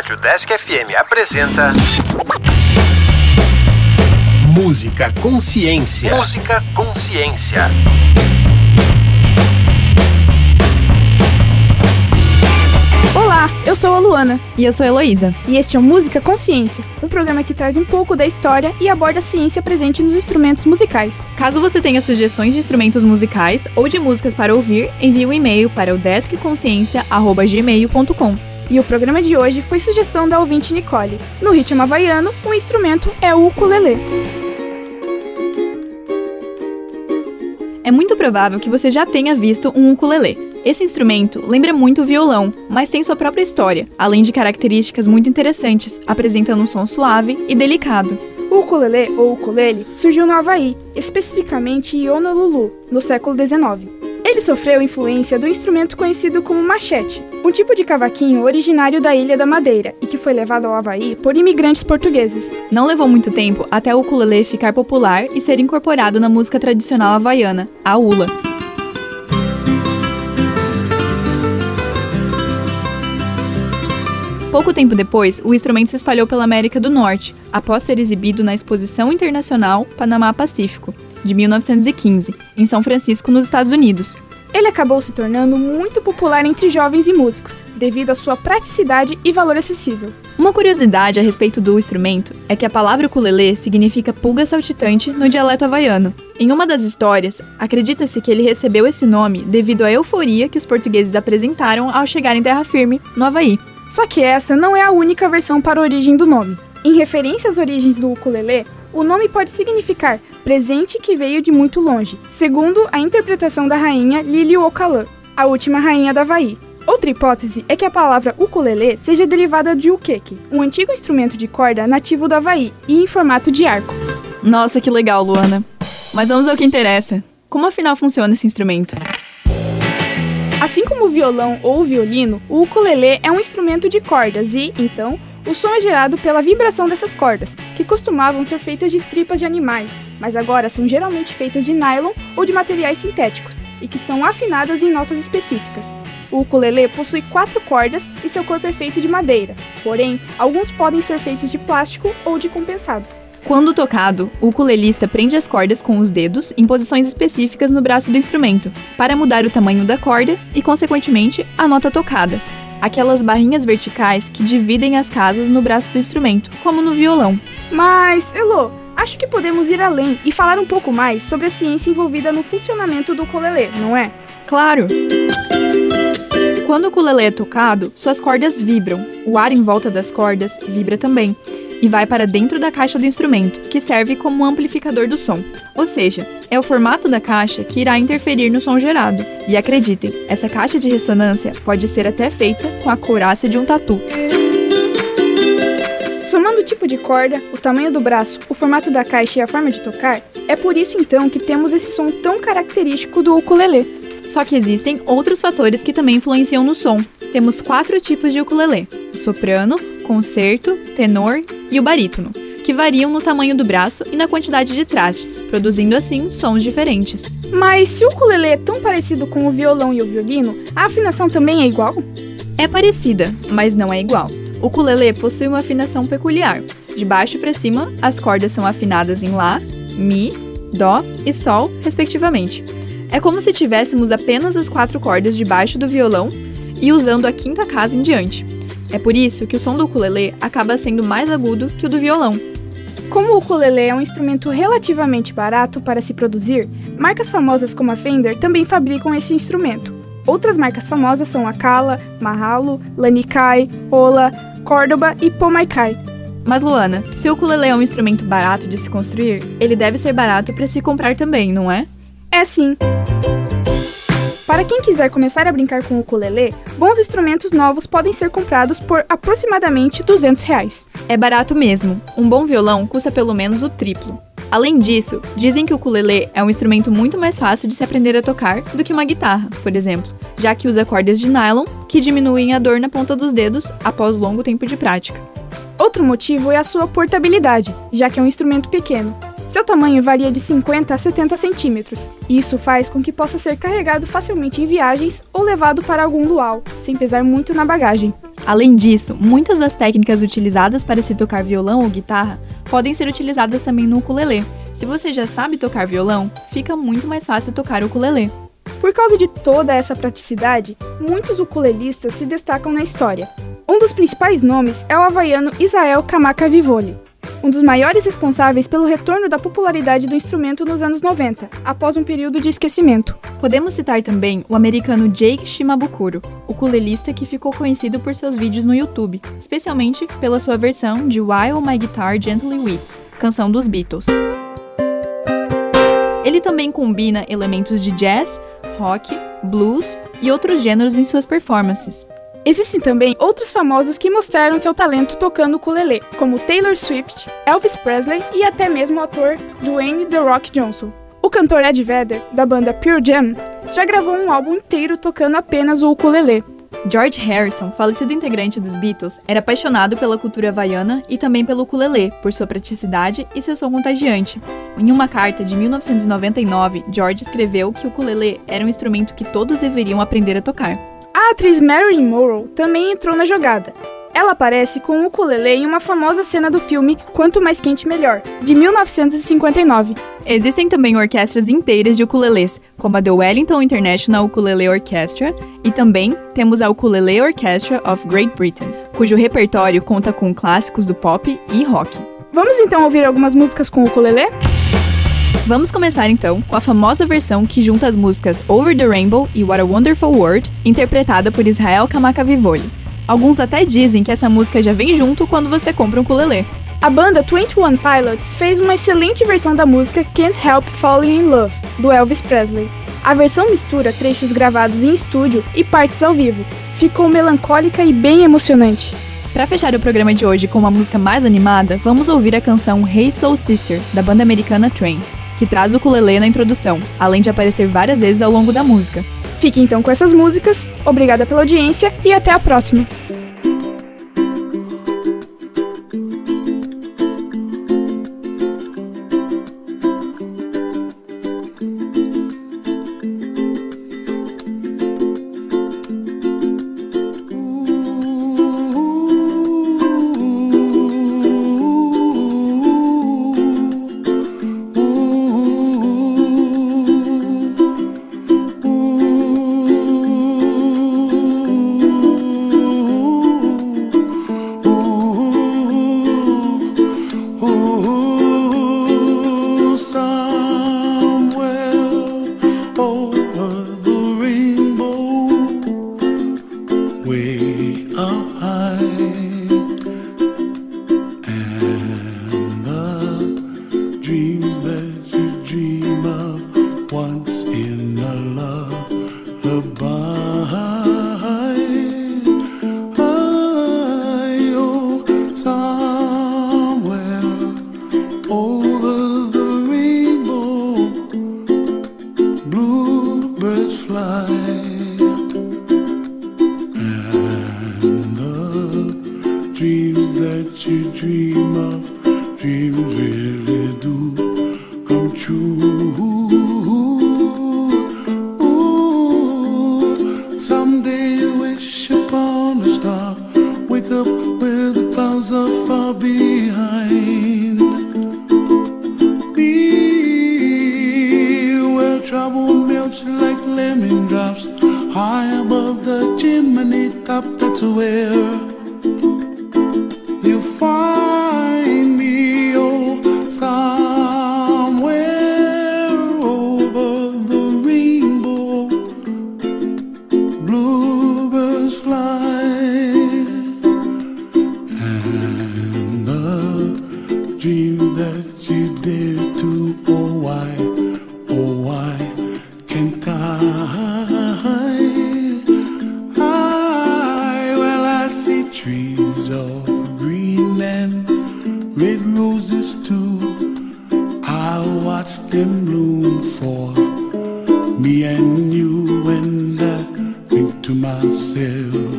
Rádio Desk FM apresenta. Música Consciência. Música Consciência. Olá, eu sou a Luana. E eu sou a Heloísa. E este é o Música Consciência, um programa que traz um pouco da história e aborda a ciência presente nos instrumentos musicais. Caso você tenha sugestões de instrumentos musicais ou de músicas para ouvir, envie um e-mail para o deskconsciência.gmail.com. E o programa de hoje foi sugestão da ouvinte Nicole. No ritmo havaiano, o instrumento é o ukulele. É muito provável que você já tenha visto um ukulele. Esse instrumento lembra muito o violão, mas tem sua própria história, além de características muito interessantes, apresentando um som suave e delicado. O ukulele ou ukulele surgiu no Havaí, especificamente em Honolulu, no século XIX. Ele sofreu influência do instrumento conhecido como machete, um tipo de cavaquinho originário da Ilha da Madeira e que foi levado ao Havaí por imigrantes portugueses. Não levou muito tempo até o ukulele ficar popular e ser incorporado na música tradicional havaiana, a ula. Pouco tempo depois, o instrumento se espalhou pela América do Norte, após ser exibido na Exposição Internacional Panamá Pacífico, de 1915, em São Francisco, nos Estados Unidos. Ele acabou se tornando muito popular entre jovens e músicos, devido à sua praticidade e valor acessível. Uma curiosidade a respeito do instrumento é que a palavra ukulele significa pulga saltitante no dialeto havaiano. Em uma das histórias, acredita-se que ele recebeu esse nome devido à euforia que os portugueses apresentaram ao chegar em terra firme, no Havaí. Só que essa não é a única versão para a origem do nome. Em referência às origens do ukulele, o nome pode significar presente que veio de muito longe, segundo a interpretação da rainha Liliuokalã, a última rainha da Havaí. Outra hipótese é que a palavra ukulele seja derivada de ukeke, um antigo instrumento de corda nativo do Havaí e em formato de arco. Nossa, que legal, Luana. Mas vamos ao que interessa. Como afinal funciona esse instrumento? Assim como o violão ou o violino, o ukulele é um instrumento de cordas e, então, o som é gerado pela vibração dessas cordas, que costumavam ser feitas de tripas de animais, mas agora são geralmente feitas de nylon ou de materiais sintéticos e que são afinadas em notas específicas. O ukulele possui quatro cordas e seu corpo é feito de madeira, porém, alguns podem ser feitos de plástico ou de compensados. Quando tocado, o ukulelista prende as cordas com os dedos em posições específicas no braço do instrumento, para mudar o tamanho da corda e, consequentemente, a nota tocada. Aquelas barrinhas verticais que dividem as casas no braço do instrumento, como no violão. Mas, Elo, acho que podemos ir além e falar um pouco mais sobre a ciência envolvida no funcionamento do ukulele, não é? Claro! Quando o ukulele é tocado, suas cordas vibram, o ar em volta das cordas vibra também, e vai para dentro da caixa do instrumento, que serve como amplificador do som. Ou seja, é o formato da caixa que irá interferir no som gerado. E acreditem, essa caixa de ressonância pode ser até feita com a couraça de um tatu. Somando o tipo de corda, o tamanho do braço, o formato da caixa e a forma de tocar, é por isso então que temos esse som tão característico do ukulele. Só que existem outros fatores que também influenciam no som. Temos quatro tipos de ukulele: o soprano, concerto, tenor e o barítono, que variam no tamanho do braço e na quantidade de trastes, produzindo assim sons diferentes. Mas se o ukulele é tão parecido com o violão e o violino, a afinação também é igual? É parecida, mas não é igual. O ukulele possui uma afinação peculiar. De baixo para cima, as cordas são afinadas em lá, mi, dó e sol, respectivamente. É como se tivéssemos apenas as quatro cordas de baixo do violão e usando a quinta casa em diante. É por isso que o som do ukulele acaba sendo mais agudo que o do violão. Como o ukulele é um instrumento relativamente barato para se produzir, marcas famosas como a Fender também fabricam esse instrumento. Outras marcas famosas são a Kala, Mahalo, Lanikai, Ola, Córdoba e Pomaikai. Mas Luana, se o ukulele é um instrumento barato de se construir, ele deve ser barato para se comprar também, não é? É sim. Para quem quiser começar a brincar com o ukulele, bons instrumentos novos podem ser comprados por aproximadamente 200 reais. É barato mesmo. Um bom violão custa pelo menos o triplo. Além disso, dizem que o ukulele é um instrumento muito mais fácil de se aprender a tocar do que uma guitarra, por exemplo, já que usa cordas de nylon que diminuem a dor na ponta dos dedos após longo tempo de prática. Outro motivo é a sua portabilidade, já que é um instrumento pequeno. Seu tamanho varia de 50 a 70 centímetros. Isso faz com que possa ser carregado facilmente em viagens ou levado para algum luau, sem pesar muito na bagagem. Além disso, muitas das técnicas utilizadas para se tocar violão ou guitarra podem ser utilizadas também no ukulele. Se você já sabe tocar violão, fica muito mais fácil tocar o ukulele. Por causa de toda essa praticidade, muitos ukulelistas se destacam na história. Um dos principais nomes é o havaiano Israel Kamaka Vivoli, um dos maiores responsáveis pelo retorno da popularidade do instrumento nos anos 90, após um período de esquecimento. Podemos citar também o americano Jake Shimabukuro, ukulelista que ficou conhecido por seus vídeos no YouTube, especialmente pela sua versão de While My Guitar Gently Weeps, canção dos Beatles. Ele também combina elementos de jazz, rock, blues e outros gêneros em suas performances, Existem também outros famosos que mostraram seu talento tocando ukulele, como Taylor Swift, Elvis Presley e até mesmo o ator Dwayne The Rock Johnson. O cantor Ed Vedder, da banda Pure Jam, já gravou um álbum inteiro tocando apenas o ukulele. George Harrison, falecido integrante dos Beatles, era apaixonado pela cultura havaiana e também pelo ukulele, por sua praticidade e seu som contagiante. Em uma carta de 1999, George escreveu que o ukulele era um instrumento que todos deveriam aprender a tocar. A atriz Marilyn Monroe também entrou na jogada. Ela aparece com o ukulele em uma famosa cena do filme Quanto Mais Quente Melhor, de 1959. Existem também orquestras inteiras de ukuleles, como a The Wellington International Ukulele Orchestra, e também temos a Ukulele Orchestra of Great Britain, cujo repertório conta com clássicos do pop e rock. Vamos então ouvir algumas músicas com o ukulele? Vamos começar então com a famosa versão que junta as músicas Over the Rainbow e What a Wonderful World, interpretada por Israel Kamakavivoli. Alguns até dizem que essa música já vem junto quando você compra um ukulele. A banda 21 Pilots fez uma excelente versão da música Can't Help Falling in Love, do Elvis Presley. A versão mistura trechos gravados em estúdio e partes ao vivo. Ficou melancólica e bem emocionante. Para fechar o programa de hoje com uma música mais animada, vamos ouvir a canção Hey Soul Sister, da banda americana Train que traz o ukulele na introdução, além de aparecer várias vezes ao longo da música. Fique então com essas músicas, obrigada pela audiência e até a próxima! birds fly and the dreams that you dream of dream far in bloom for me and you and I think to myself.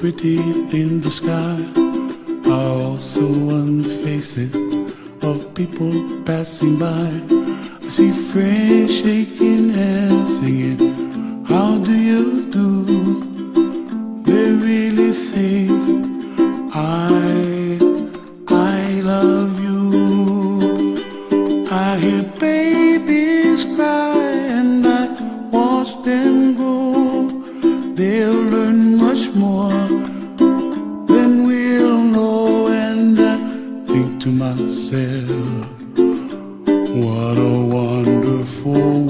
pretty in the sky are also on the faces of people passing by. I see friends shaking hands, singing. to myself, what a wonderful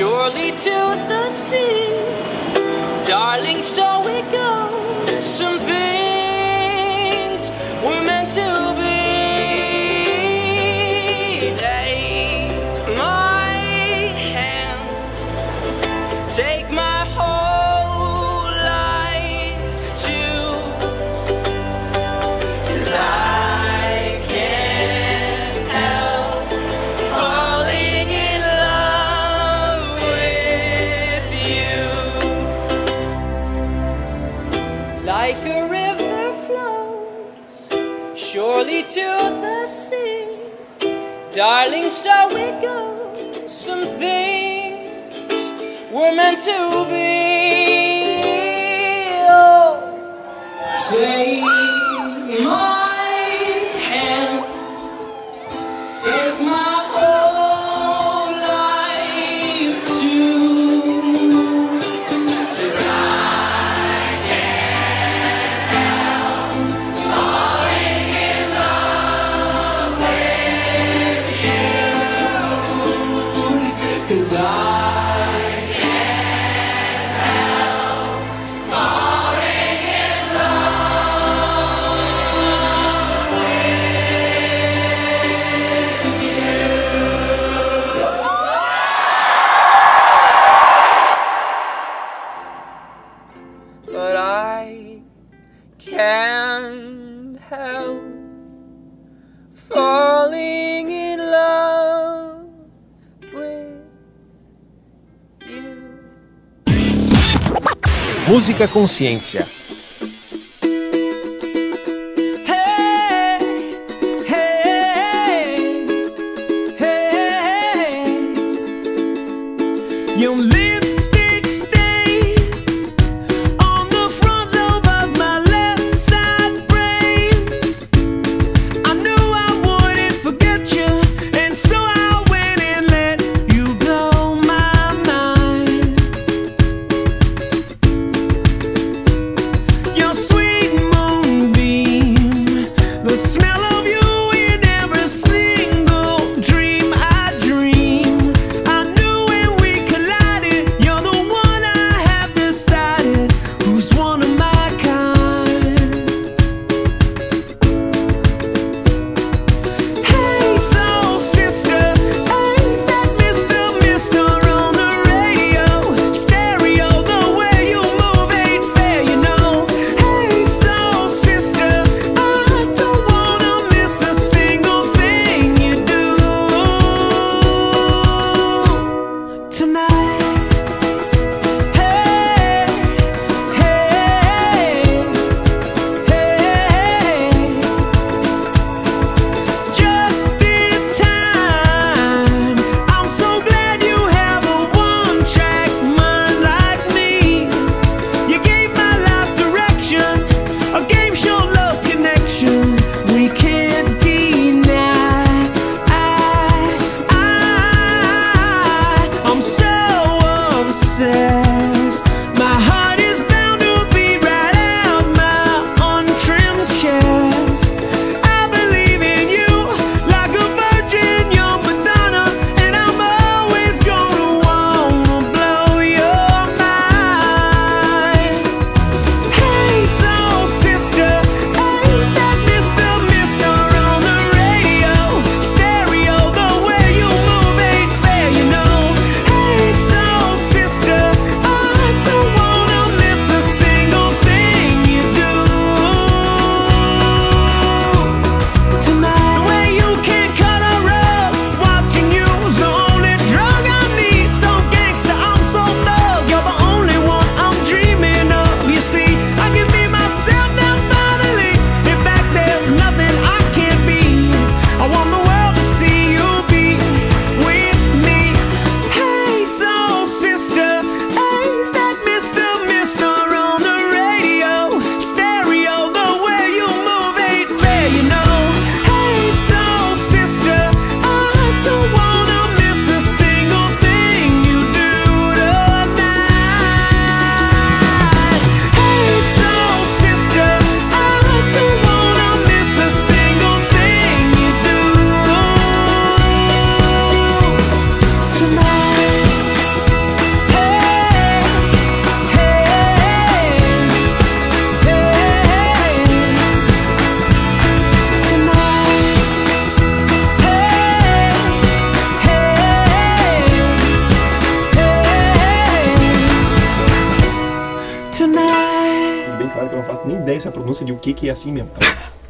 surely to the sea. Darling, so it goes. Some things were meant to surely to the sea. Darling, so we go. Some things were meant to be. Oh, say. desire. Música Consciência. Que, que é assim mesmo.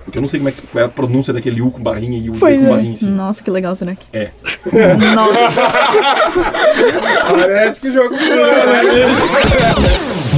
Porque eu não sei como é, que, qual é a pronúncia daquele U com barrinha e o Foi, com barrinha em cima. Nossa, que legal, Zanak. É. Nossa. Parece que jogo